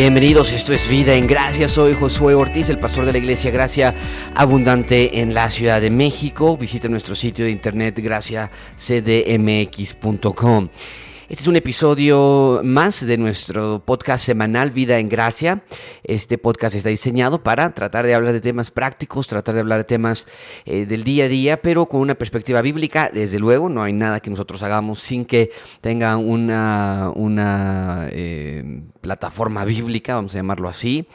Bienvenidos, esto es Vida en Gracia. Soy Josué Ortiz, el pastor de la iglesia Gracia Abundante en la Ciudad de México. Visita nuestro sitio de internet graciacdmx.com. Este es un episodio más de nuestro podcast semanal Vida en Gracia. Este podcast está diseñado para tratar de hablar de temas prácticos, tratar de hablar de temas eh, del día a día, pero con una perspectiva bíblica. Desde luego, no hay nada que nosotros hagamos sin que tenga una, una eh, plataforma bíblica, vamos a llamarlo así.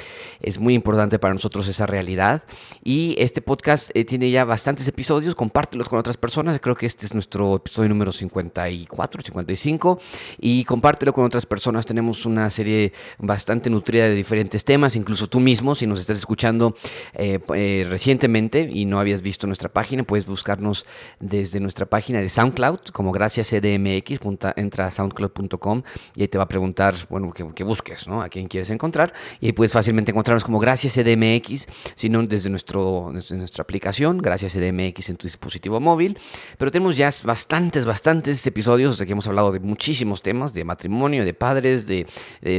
Es muy importante para nosotros esa realidad. Y este podcast eh, tiene ya bastantes episodios, compártelos con otras personas. Creo que este es nuestro episodio número 54, 55 y compártelo con otras personas. Tenemos una serie bastante nutrida de diferentes temas, incluso tú mismo, si nos estás escuchando eh, eh, recientemente y no habías visto nuestra página, puedes buscarnos desde nuestra página de SoundCloud, como gracias CDMX, entra a soundcloud.com y ahí te va a preguntar, bueno, que, busques, ¿no? A quién quieres encontrar y ahí puedes fácilmente encontrarnos como gracias CDMX, sino desde, nuestro, desde nuestra aplicación, gracias CDMX en tu dispositivo móvil. Pero tenemos ya bastantes, bastantes episodios, que hemos hablado de muchísimos temas de matrimonio, de padres, de,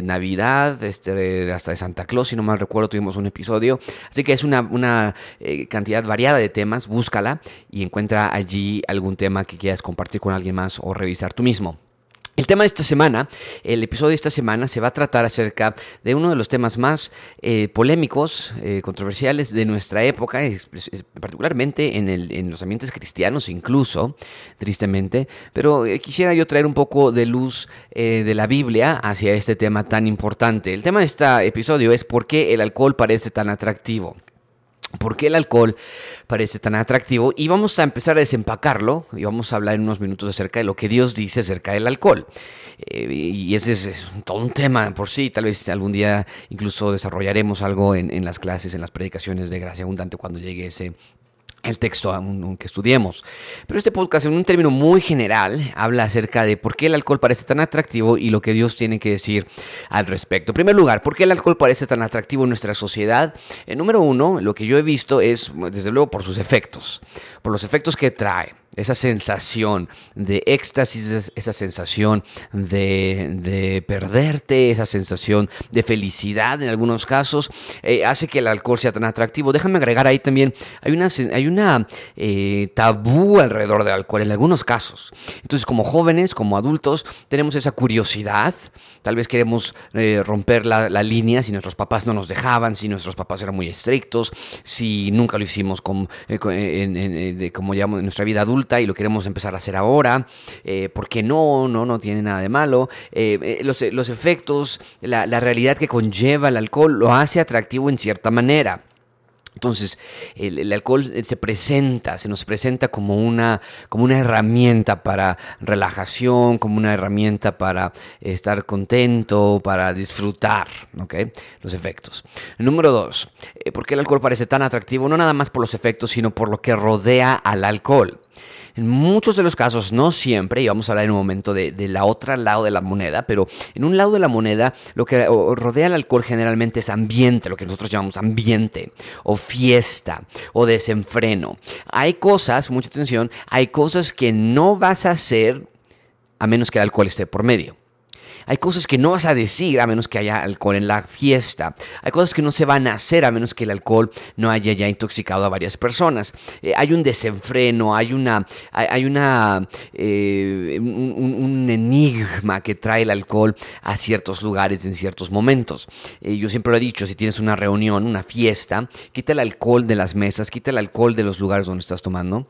Navidad, este, hasta de Santa Claus, si no mal recuerdo, tuvimos un episodio. Así que es una, una eh, cantidad variada de temas, búscala y encuentra allí algún tema que quieras compartir con alguien más o revisar tú mismo. El tema de esta semana, el episodio de esta semana se va a tratar acerca de uno de los temas más eh, polémicos, eh, controversiales de nuestra época, particularmente en, el, en, los ambientes cristianos incluso, tristemente, pero eh, quisiera yo traer un poco de luz de la Biblia hacia este tema tan importante. El tema de este episodio es por qué el alcohol parece tan atractivo. ¿Por qué el alcohol parece tan atractivo? Y vamos a empezar a desempacarlo y vamos a hablar en unos minutos acerca de lo que Dios dice acerca del alcohol. Eh, y ese es, todo un tema por sí. Tal vez algún día incluso desarrollaremos algo en, en las clases, en las predicaciones de gracia abundante cuando llegue ese el texto que estudiemos. Pero este podcast, en un término muy general, habla acerca de por qué el alcohol parece tan atractivo y lo que Dios tiene que decir al respecto. En primer lugar, ¿por qué el alcohol parece tan atractivo en nuestra sociedad? En número uno, lo que yo he visto es, desde luego, por sus efectos, por los efectos que trae esa sensación de éxtasis, esa sensación de, perderte, esa sensación de felicidad en algunos casos, eh, hace que el alcohol sea tan atractivo. Déjame agregar ahí también, hay una, hay una eh, tabú alrededor del alcohol en algunos casos. Entonces, como jóvenes, como adultos, tenemos esa curiosidad, tal vez queremos eh, romper la, línea si nuestros papás no nos dejaban, si nuestros papás eran muy estrictos, si nunca lo hicimos como, como llamamos en nuestra vida adulta y lo queremos empezar a hacer ahora, eh, porque no, no, no tiene nada de malo. Eh, eh, los, los, efectos, la, la realidad que conlleva el alcohol lo hace atractivo en cierta manera. Entonces, el, alcohol se presenta, se nos presenta como una, como una herramienta para relajación, como una herramienta para estar contento, para disfrutar. Los efectos. Número dos, ¿por qué el alcohol parece tan atractivo? No nada más por los efectos, sino por lo que rodea al alcohol. En muchos de los casos, no siempre, y vamos a hablar en un momento de, la otra lado de la moneda, pero en un lado de la moneda lo que rodea al alcohol generalmente es ambiente, lo que nosotros llamamos ambiente, o fiesta, o desenfreno. Hay cosas, mucha atención, hay cosas que no vas a hacer a menos que el alcohol esté por medio. Hay cosas que no vas a decir a menos que haya alcohol en la fiesta. Hay cosas que no se van a hacer a menos que el alcohol no haya ya intoxicado a varias personas. Eh, hay un desenfreno, hay una, hay, una, eh, un, enigma que trae el alcohol a ciertos lugares en ciertos momentos. Eh, yo siempre lo he dicho, si tienes una reunión, una fiesta, quita el alcohol de las mesas, quita el alcohol de los lugares donde estás tomando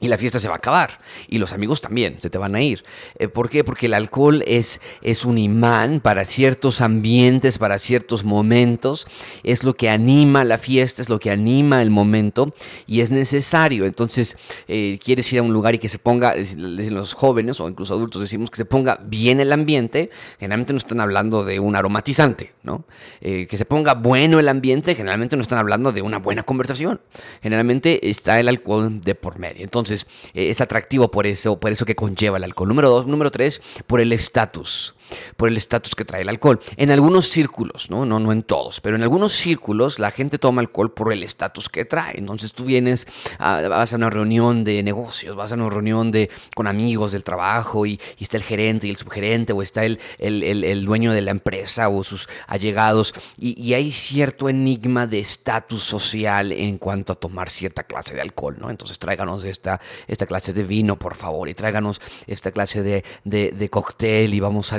y la fiesta se va a acabar. Y los amigos también se te van a ir. Eh, ¿Por qué? Porque el alcohol es, es un imán para ciertos ambientes, para ciertos momentos. Es lo que anima la fiesta, es lo que anima el momento y es necesario. Entonces, eh, quieres ir a un lugar y que se ponga, los jóvenes o incluso adultos decimos que se ponga bien el ambiente. Generalmente no están hablando de un aromatizante, ¿no? Eh, que se ponga bueno el ambiente, generalmente no están hablando de una buena conversación. Generalmente está el alcohol de por medio. Entonces, eh, es atractivo por eso, por eso que conlleva el alcohol. Número dos, número tres, por el estatus. Por el estatus que trae el alcohol. En algunos círculos, ¿no? ¿no? No en todos, pero en algunos círculos la gente toma alcohol por el estatus que trae. Entonces tú vienes, vas a una reunión de negocios, vas a una reunión de, con amigos del trabajo y, está el gerente y el subgerente o está el, el, dueño de la empresa o sus allegados y, y hay cierto enigma de estatus social en cuanto a tomar cierta clase de alcohol, ¿no? Entonces tráiganos esta, esta clase de vino, por favor, y tráiganos esta clase de, de, de cóctel y vamos a.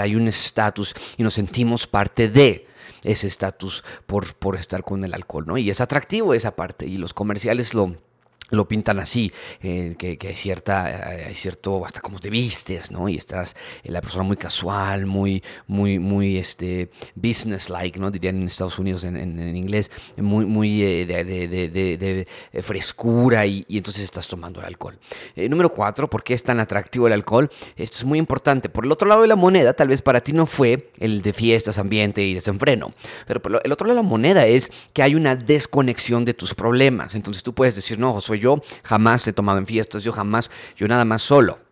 Hay un estatus y nos sentimos parte de ese estatus por, por estar con el alcohol, ¿no? Y es atractivo esa parte y los comerciales lo lo pintan así, eh, que, hay cierta, hay cierto, hasta como te vistes, ¿no? Y estás eh, la persona muy casual, muy, muy, muy, este, business-like, ¿no? Dirían en Estados Unidos en, en, inglés, muy, muy eh, de, de, de, frescura y, y, entonces estás tomando el alcohol. número cuatro, ¿por qué es tan atractivo el alcohol? Esto es muy importante. Por el otro lado de la moneda, tal vez para ti no fue el de fiestas, ambiente y desenfreno, pero por el otro lado de la moneda es que hay una desconexión de tus problemas. Entonces tú puedes decir, no, soy yo jamás he tomado en fiestas, yo jamás, yo nada más solo.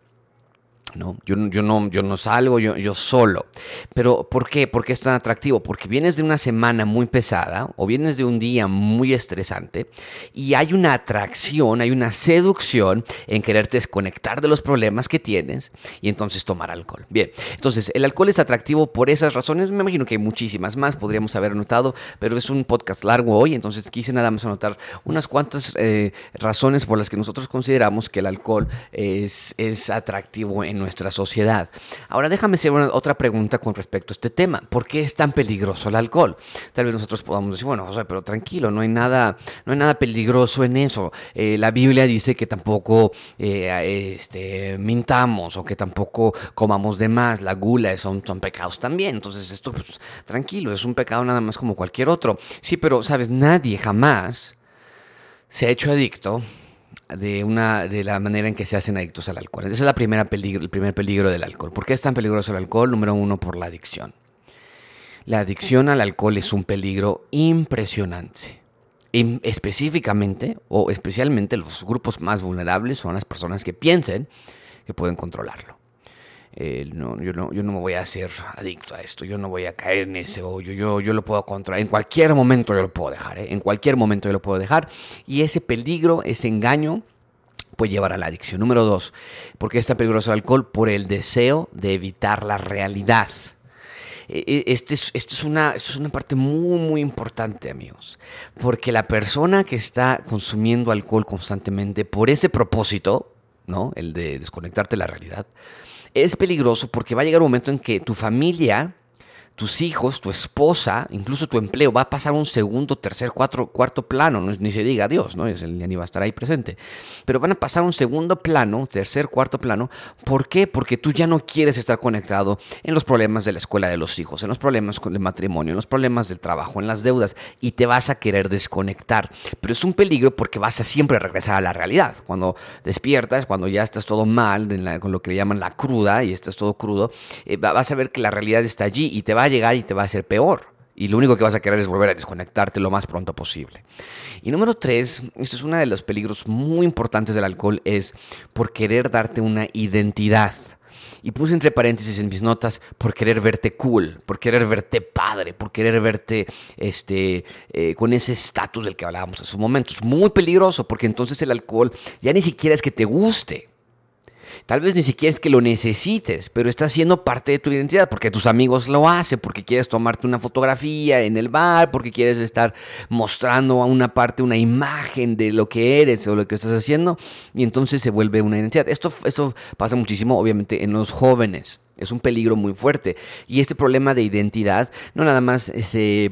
¿No? Yo, yo, no, yo no salgo, yo, yo solo. Pero ¿por qué? ¿Por qué es tan atractivo? Porque vienes de una semana muy pesada o vienes de un día muy estresante y hay una atracción, hay una seducción en quererte desconectar de los problemas que tienes y entonces tomar alcohol. Bien, entonces el alcohol es atractivo por esas razones. Me imagino que hay muchísimas más, podríamos haber anotado, pero es un podcast largo hoy, entonces quise nada más anotar unas cuantas eh, razones por las que nosotros consideramos que el alcohol es, es atractivo en nuestra sociedad. Ahora déjame hacer otra pregunta con respecto a este tema. ¿Por qué es tan peligroso el alcohol? Tal vez nosotros podamos decir, bueno, pero tranquilo, no hay nada, no hay nada peligroso en eso. Eh, la Biblia dice que tampoco eh, este, mintamos o que tampoco comamos de más. La gula son, son pecados también. Entonces esto, pues, tranquilo, es un pecado nada más como cualquier otro. Sí, pero, ¿sabes? Nadie jamás se ha hecho adicto de, una, de la manera en que se hacen adictos al alcohol. Ese es la primera peligro, el primer peligro del alcohol. ¿Por qué es tan peligroso el alcohol? Número uno, por la adicción. La adicción al alcohol es un peligro impresionante. Y específicamente o especialmente los grupos más vulnerables son las personas que piensen que pueden controlarlo. Eh, no, yo, no, yo no me voy a hacer adicto a esto, yo no voy a caer en ese hoyo, yo, yo lo puedo controlar, en cualquier momento yo lo puedo dejar, ¿eh? en cualquier momento yo lo puedo dejar. Y ese peligro, ese engaño, puede llevar a la adicción. Número dos, ¿por qué es tan peligroso el alcohol? Por el deseo de evitar la realidad. E, e, este es, esto, es una, es una parte muy, muy importante, amigos. Porque la persona que está consumiendo alcohol constantemente por ese propósito, ¿no? El de desconectarte de la realidad, es peligroso porque va a llegar un momento en que tu familia tus hijos, tu esposa, incluso tu empleo va a pasar un segundo, tercer, cuatro, cuarto plano, ni se diga Dios, ¿no? Ni va a estar ahí presente. Pero van a pasar un segundo plano, tercer, cuarto plano. ¿Por qué? Porque tú ya no quieres estar conectado en los problemas de la escuela de los hijos, en los problemas con el matrimonio, en los problemas del trabajo, en las deudas, y te vas a querer desconectar. Pero es un peligro porque vas a siempre regresar a la realidad. Cuando despiertas, cuando ya estás todo mal, con lo que le llaman la cruda, y estás todo crudo, eh, vas a ver que la realidad está allí y te va a llegar y te va a hacer peor. Y lo único que vas a querer es volver a desconectarte lo más pronto posible. Y número tres, esto es uno de los peligros muy importantes del alcohol, es por querer darte una identidad. Y puse entre paréntesis en mis notas por querer verte cool, por querer verte padre, por querer verte este, eh, con ese estatus del que hablábamos hace un momento. Es muy peligroso porque entonces el alcohol ya ni siquiera es que te guste. Tal vez ni siquiera es que lo necesites, pero está siendo parte de tu identidad porque tus amigos lo hacen, porque quieres tomarte una fotografía en el bar, porque quieres estar mostrando a una parte, una imagen de lo que eres o lo que estás haciendo, y entonces se vuelve una identidad. Esto, esto pasa muchísimo, obviamente, en los jóvenes. Es un peligro muy fuerte. Y este problema de identidad no nada más se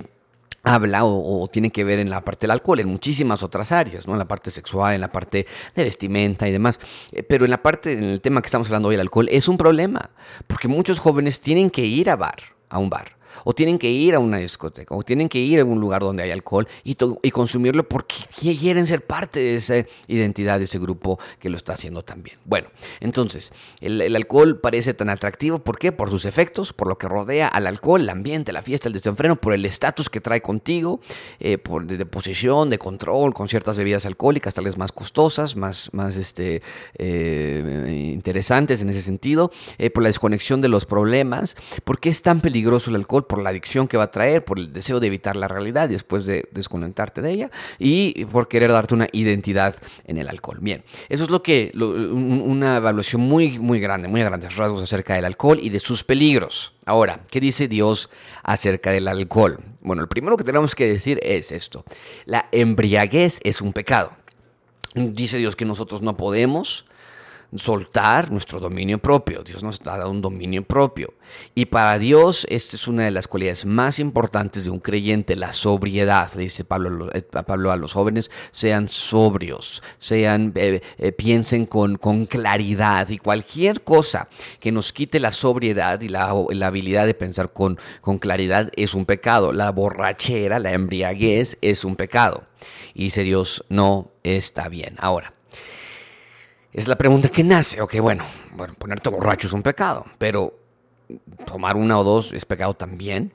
habla o, tiene que ver en la parte del alcohol, en muchísimas otras áreas, ¿no? En la parte sexual, en la parte de vestimenta y demás. Eh, pero en la parte, en el tema que estamos hablando hoy, el alcohol, es un problema, porque muchos jóvenes tienen que ir a bar, a un bar, o tienen que ir a una discoteca, o tienen que ir a un lugar donde hay alcohol y, y consumirlo porque quieren ser parte de esa identidad, de ese grupo que lo está haciendo también. Bueno, entonces, el, alcohol parece tan atractivo, ¿por qué? Por sus efectos, por lo que rodea al alcohol, el ambiente, la fiesta, el desenfreno, por el estatus que trae contigo, eh, por de, posición, de control, con ciertas bebidas alcohólicas, tal vez más costosas, más, más este, eh, interesantes en ese sentido, eh, por la desconexión de los problemas. ¿Por qué es tan peligroso el alcohol? Por la adicción que va a traer, por el deseo de evitar la realidad después de desconectarte de ella y por querer darte una identidad en el alcohol. Bien, eso es lo que, una evaluación muy, muy grande, muy a grandes rasgos acerca del alcohol y de sus peligros. Ahora, ¿qué dice Dios acerca del alcohol? Bueno, el primero que tenemos que decir es esto. La embriaguez es un pecado. Dice Dios que nosotros no podemos soltar nuestro dominio propio. Dios nos ha dado un dominio propio. Y para Dios, esta es una de las cualidades más importantes de un creyente, la sobriedad. Dice Pablo, eh, Pablo a los jóvenes, sean sobrios, sean, eh, eh, piensen con, con, claridad. Y cualquier cosa que nos quite la sobriedad y la, la habilidad de pensar con, con claridad es un pecado. La borrachera, la embriaguez es un pecado. Y dice Dios, no está bien. Ahora, es la pregunta que nace. Ok, bueno, bueno, ponerte borracho es un pecado, pero tomar una o dos es pecado también.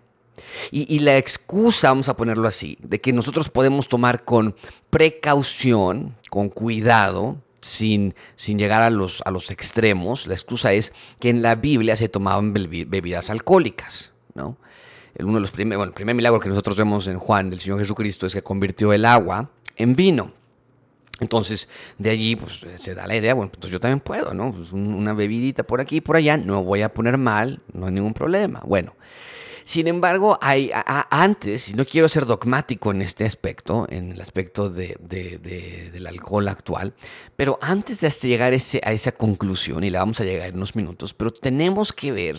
Y, la excusa, vamos a ponerlo así, de que nosotros podemos tomar con precaución, con cuidado, sin, sin llegar a los, a los extremos, la excusa es que en la Biblia se tomaban bebidas alcohólicas, ¿no? uno de los primeros, bueno, el primer milagro que nosotros vemos en Juan del Señor Jesucristo es que convirtió el agua en vino. Entonces, de allí pues, se da la idea, bueno, pues yo también puedo, ¿no? Pues, una bebidita por aquí y por allá, no voy a poner mal, no hay ningún problema. Bueno, sin embargo, hay, antes, y no quiero ser dogmático en este aspecto, en el aspecto de, del alcohol actual, pero antes de llegar ese, a esa conclusión, y la vamos a llegar en unos minutos, pero tenemos que ver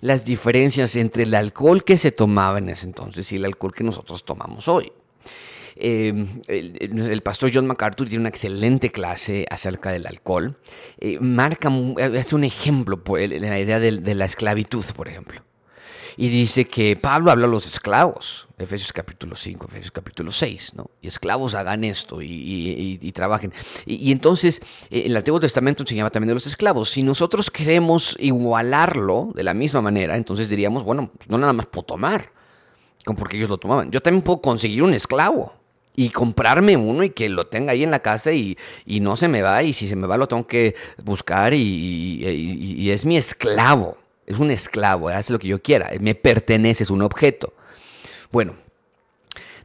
las diferencias entre el alcohol que se tomaba en ese entonces y el alcohol que nosotros tomamos hoy. Em, el, pastor John MacArthur tiene una excelente clase acerca del alcohol. Eh, marca, hace un ejemplo, la idea de, la esclavitud, por ejemplo. Y dice que Pablo habla a los esclavos, Efesios capítulo 5, Efesios capítulo 6, ¿no? Y esclavos hagan esto y, trabajen. Y, entonces, eh, el Antiguo Testamento enseñaba también de los esclavos. Si nosotros queremos igualarlo de la misma manera, entonces diríamos, bueno, pues no nada más puedo tomar, porque ellos lo tomaban. Yo también puedo conseguir un esclavo y comprarme uno y que lo tenga ahí en la casa y, no se me va y si se me va lo tengo que buscar y, es mi esclavo, es un esclavo, hace lo que yo quiera, me pertenece, es un objeto. Bueno,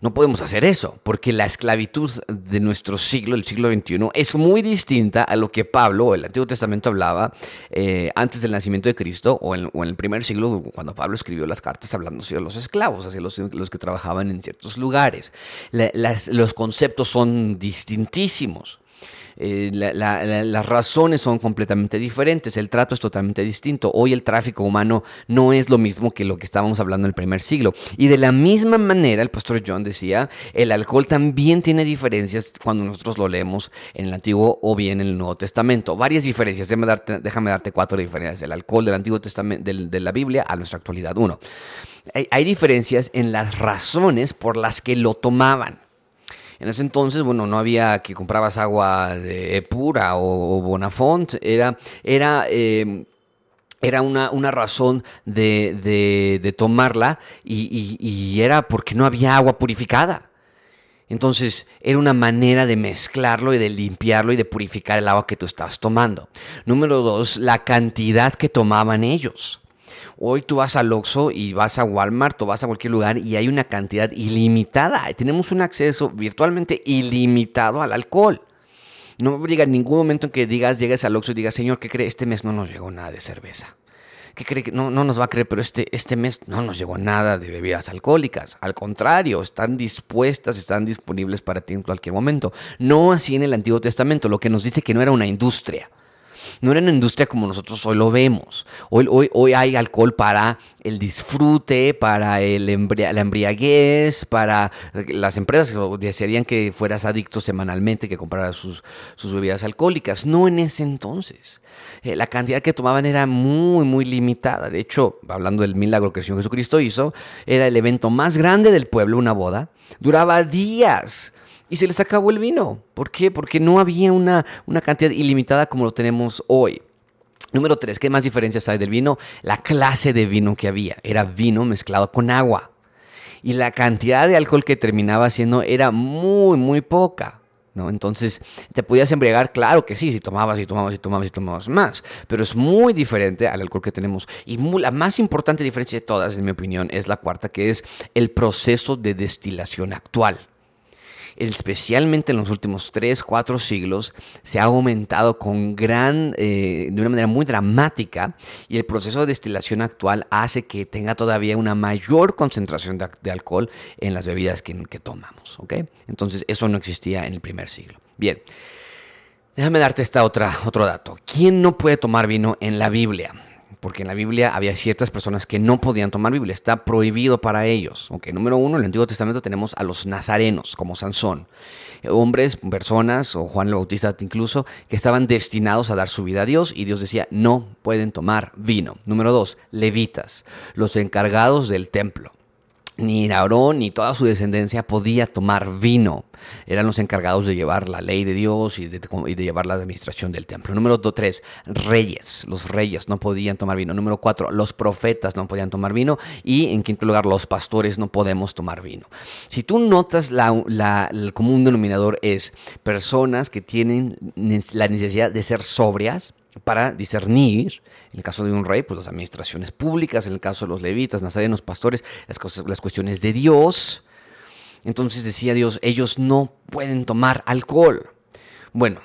no podemos hacer eso, porque la esclavitud de nuestro siglo, el siglo XXI, es muy distinta a lo que Pablo o el Antiguo Testamento hablaba eh, antes del nacimiento de Cristo o en, el primer siglo, cuando Pablo escribió las cartas hablando de los esclavos, así los, los que trabajaban en ciertos lugares. los conceptos son distintísimos. Eh, las razones son completamente diferentes, el trato es totalmente distinto. Hoy el tráfico humano no es lo mismo que lo que estábamos hablando en el primer siglo. Y de la misma manera, el pastor John decía, el alcohol también tiene diferencias cuando nosotros lo leemos en el Antiguo o bien en el Nuevo Testamento. Varias diferencias, déjame darte, déjame darte cuatro diferencias. El alcohol del Antiguo Testamento, de la Biblia a nuestra actualidad. Uno, hay diferencias en las razones por las que lo tomaban. En ese entonces, bueno, no había que comprabas agua de pura o, Bonafont, era, era em, era una, una razón de, tomarla y, y, era porque no había agua purificada. Entonces era una manera de mezclarlo y de limpiarlo y de purificar el agua que tú estabas tomando. Número dos, la cantidad que tomaban ellos. Hoy tú vas al Oxxo y vas a Walmart o vas a cualquier lugar y hay una cantidad ilimitada. Tenemos un acceso virtualmente ilimitado al alcohol. No llega ningún momento en que digas, llegues al Oxxo y digas, Señor, ¿qué cree? Este mes no nos llegó nada de cerveza. ¿Qué cree que no, no nos va a creer? Pero este, este mes no nos llegó nada de bebidas alcohólicas. Al contrario, están dispuestas, están disponibles para ti en cualquier momento. No así en el Antiguo Testamento, lo que nos dice que no era una industria no era una industria como nosotros hoy lo vemos. Hoy, hoy, hoy hay alcohol para el disfrute, para el la embriaguez, para las empresas que desearían que fueras adicto semanalmente, que compraras sus, sus bebidas alcohólicas. No en ese entonces. Eh, la cantidad que tomaban era muy, muy limitada. De hecho, hablando del milagro que el Señor Jesucristo hizo, era el evento más grande del pueblo, una boda. Duraba días y se les acabó el vino. ¿Por qué? Porque no había una, una cantidad ilimitada como lo tenemos hoy. Número tres, ¿qué más diferencias hay del vino? La clase de vino que había. Era vino mezclado con agua. Y la cantidad de alcohol que terminaba siendo era muy, muy poca. ¿no? Entonces, ¿te podías embriagar? Claro que sí, si tomabas y tomabas y tomabas y tomabas más, pero es muy diferente al alcohol que tenemos. Y la más importante diferencia de todas, en mi opinión, es la cuarta, que es el proceso de destilación actual especialmente en los últimos 3, 4 siglos, se ha aumentado con gran, eh, de una manera muy dramática y el proceso de destilación actual hace que tenga todavía una mayor concentración de, alcohol en las bebidas que, tomamos. Entonces eso no existía en el primer siglo. Bien, déjame darte esta otra, otro dato. ¿Quién no puede tomar vino en la Biblia? Porque en la Biblia había ciertas personas que no podían tomar Biblia, está prohibido para ellos. Okay, número uno, en el Antiguo Testamento tenemos a los nazarenos, como Sansón, hombres, personas, o Juan el Bautista incluso, que estaban destinados a dar su vida a Dios y Dios decía, no pueden tomar vino. Número dos, levitas, los encargados del templo ni Aarón ni toda su descendencia podía tomar vino. Eran los encargados de llevar la ley de Dios y de, llevar la administración del templo. Número 3, reyes. Los reyes no podían tomar vino. Número 4, los profetas no podían tomar vino. Y en quinto lugar, los pastores no podemos tomar vino. Si tú notas, el común denominador es personas que tienen la necesidad de ser sobrias, para discernir, en el caso de un rey, pues las administraciones públicas, en el caso de los levitas, nazarenos, pastores, las, cosas, las cuestiones de Dios. Entonces decía Dios, ellos no pueden tomar alcohol. Bueno,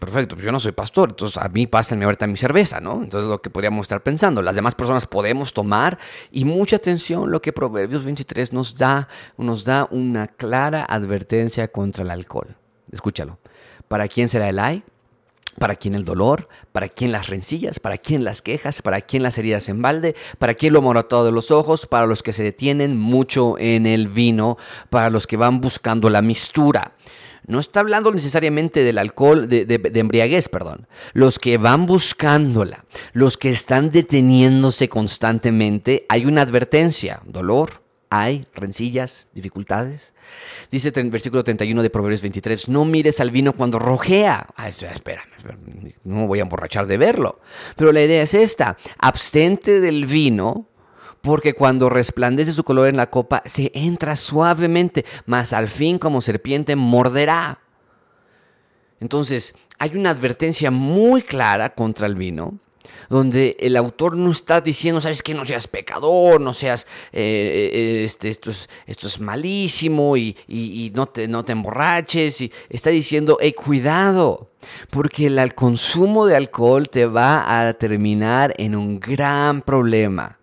perfecto, yo no soy pastor, entonces a mí pásenme ahorita mi cerveza, ¿no? Entonces lo que podríamos estar pensando, las demás personas podemos tomar y mucha atención lo que Proverbios 23 nos da, nos da una clara advertencia contra el alcohol. Escúchalo. ¿Para quién será el ay? ¿Para quién el dolor? ¿Para quién las rencillas? ¿Para quién las quejas? ¿Para quién las heridas en balde? ¿Para quién lo moratado de los ojos? Para los que se detienen mucho en el vino, para los que van buscando la mistura. No está hablando necesariamente del alcohol, de, de, embriaguez, perdón. Los que van buscándola, los que están deteniéndose constantemente, hay una advertencia, dolor, hay rencillas, dificultades. Dice el versículo 31 de Proverbios 23, no mires al vino cuando rojea. Ah, espera, no me voy a emborrachar de verlo. Pero la idea es esta, abstente del vino porque cuando resplandece su color en la copa se entra suavemente, mas al fin como serpiente morderá. Entonces, hay una advertencia muy clara contra el vino donde el autor no está diciendo, sabes que no seas pecador, no seas, eh, eh, este, esto, es, esto es malísimo y, no, te, no te emborraches, y está diciendo, hey, cuidado, porque el consumo de alcohol te va a terminar en un gran problema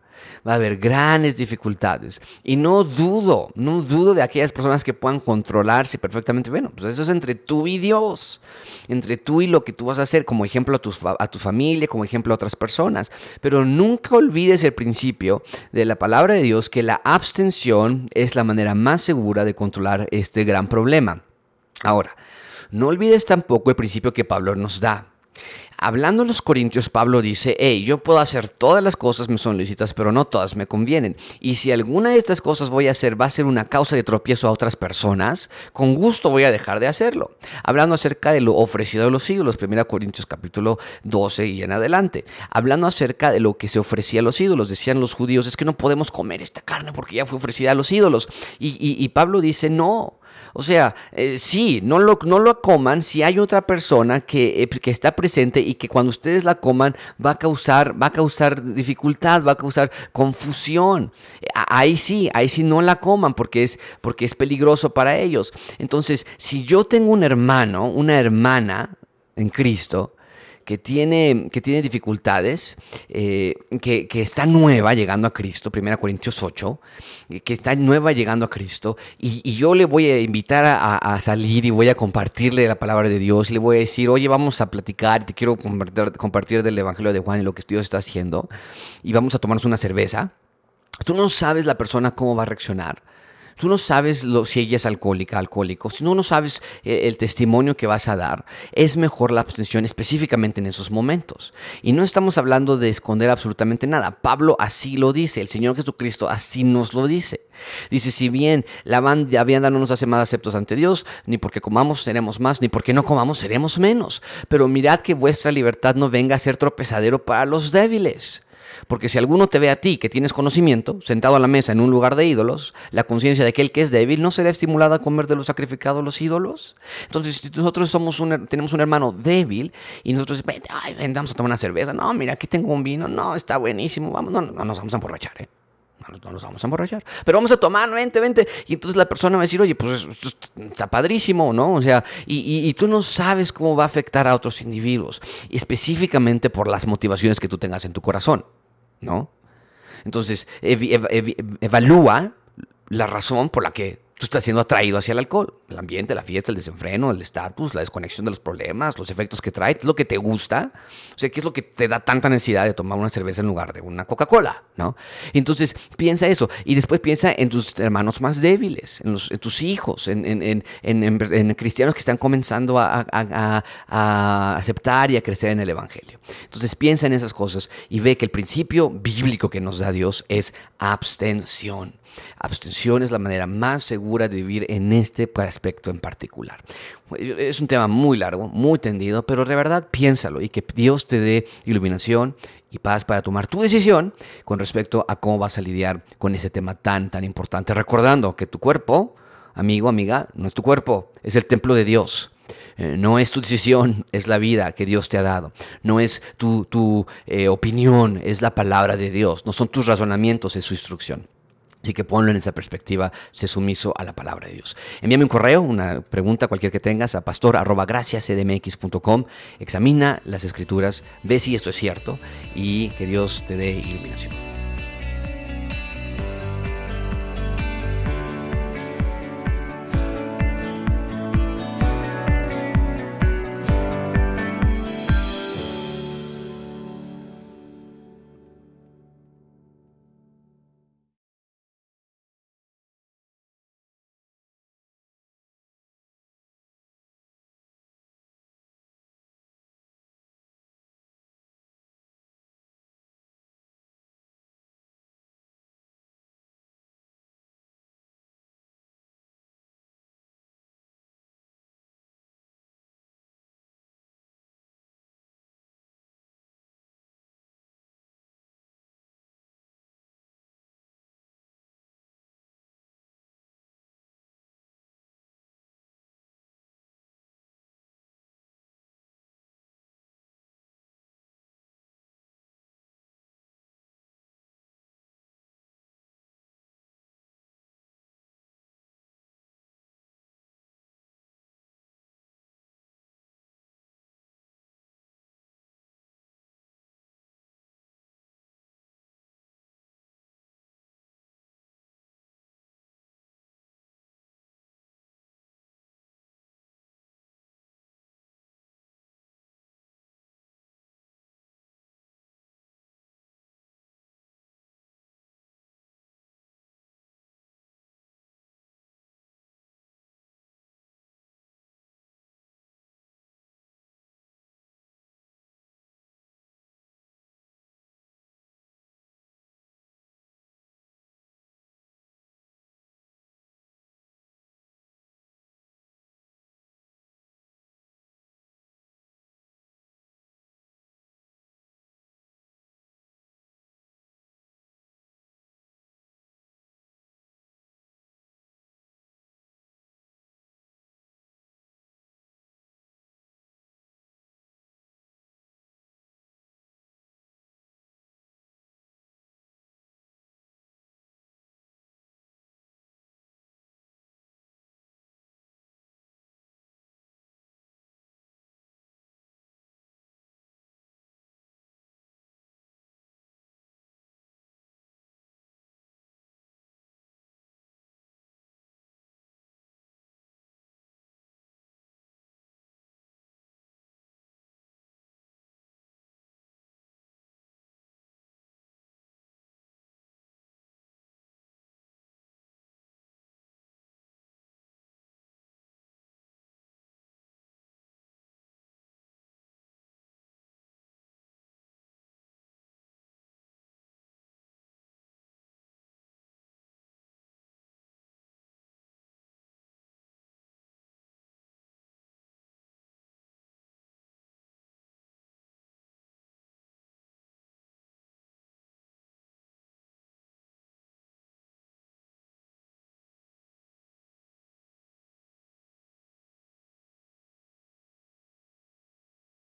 va a haber grandes dificultades. Y no dudo, no dudo de aquellas personas que puedan controlarse perfectamente. Bueno, pues eso es entre tú y Dios, entre tú y lo que tú vas a hacer, como ejemplo a tu, a tu familia, como ejemplo a otras personas. Pero nunca olvides el principio de la palabra de Dios que la abstención es la manera más segura de controlar este gran problema. Ahora, no olvides tampoco el principio que Pablo nos da. Hablando a los Corintios, Pablo dice, hey, yo puedo hacer todas las cosas me son lícitas, pero no todas me convienen. Y si alguna de estas cosas voy a hacer va a ser una causa de tropiezo a otras personas, con gusto voy a dejar de hacerlo. Hablando acerca de lo ofrecido de los ídolos, 1 Corintios capítulo 12 y en adelante. Hablando acerca de lo que se ofrecía a los ídolos, decían los judíos, es que no podemos comer esta carne porque ya fue ofrecida a los ídolos. y Pablo dice, no, o sea, eh, sí, no lo, no lo coman si hay otra persona que, eh, que, está presente y que cuando ustedes la coman va a causar, va a causar dificultad, va a causar confusión. Ahí sí, ahí sí no la coman porque es, porque es peligroso para ellos. Entonces, si yo tengo un hermano, una hermana en Cristo, que tiene, que tiene dificultades, eh, que, está nueva llegando a Cristo, 1 Corintios 8, que está nueva llegando a Cristo, y, yo le voy a invitar a, salir y voy a compartirle la palabra de Dios y le voy a decir, oye, vamos a platicar, te quiero compartir, compartir del Evangelio de Juan y lo que Dios está haciendo, y vamos a tomarnos una cerveza. Tú no sabes la persona cómo va a reaccionar. Tú no sabes lo, si ella es alcohólica, alcohólico, si no, no sabes eh, el testimonio que vas a dar, es mejor la abstención específicamente en esos momentos. Y no estamos hablando de esconder absolutamente nada. Pablo así lo dice, el Señor Jesucristo así nos lo dice. Dice, si bien la vianda no nos hace más aceptos ante Dios, ni porque comamos seremos más, ni porque no comamos seremos menos. Pero mirad que vuestra libertad no venga a ser tropezadero para los débiles. Porque si alguno te ve a ti que tienes conocimiento, sentado a la mesa en un lugar de ídolos, la conciencia de aquel que es débil no será estimulada a comer de lo sacrificado a los ídolos. Entonces, si nosotros somos tenemos un hermano débil y nosotros, ay, ven, vamos a tomar una cerveza. No, mira, aquí tengo un vino. No, está buenísimo. Vamos, no, no nos vamos a emborrachar, ¿eh? no nos vamos a emborrachar. Pero vamos a tomar, vente, vente. Y entonces la persona va a decir, oye, pues está padrísimo, ¿no? O sea, y, tú no sabes cómo va a afectar a otros individuos, específicamente por las motivaciones que tú tengas en tu corazón. ¿No? Entonces, evalúa la razón por la que tú estás siendo atraído hacia el alcohol. El ambiente, la fiesta, el desenfreno, el estatus, la desconexión de los problemas, los efectos que trae, lo que te gusta. O sea, ¿qué es lo que te da tanta necesidad de tomar una cerveza en lugar de una Coca-Cola? ¿no? Entonces, piensa eso. Y después piensa en tus hermanos más débiles, en, tus hijos, en, cristianos que están comenzando a, a aceptar y a crecer en el Evangelio. Entonces, piensa en esas cosas y ve que el principio bíblico que nos da Dios es abstención. Abstención es la manera más segura de vivir en este aspecto en particular. Es un tema muy largo, muy tendido, pero de verdad piénsalo y que Dios te dé iluminación y paz para tomar tu decisión con respecto a cómo vas a lidiar con ese tema tan, tan importante. Recordando que tu cuerpo, amigo, amiga, no es tu cuerpo, es el templo de Dios. Eh, no es tu decisión, es la vida que Dios te ha dado. No es tu, tu eh, opinión, es la palabra de Dios. No son tus razonamientos, es su instrucción. Así que ponlo en esa perspectiva, sé sumiso a la palabra de Dios. Envíame un correo, una pregunta, cualquier que tengas, a pastor.graciascdmx.com. Examina las escrituras, ve si esto es cierto y que Dios te dé iluminación.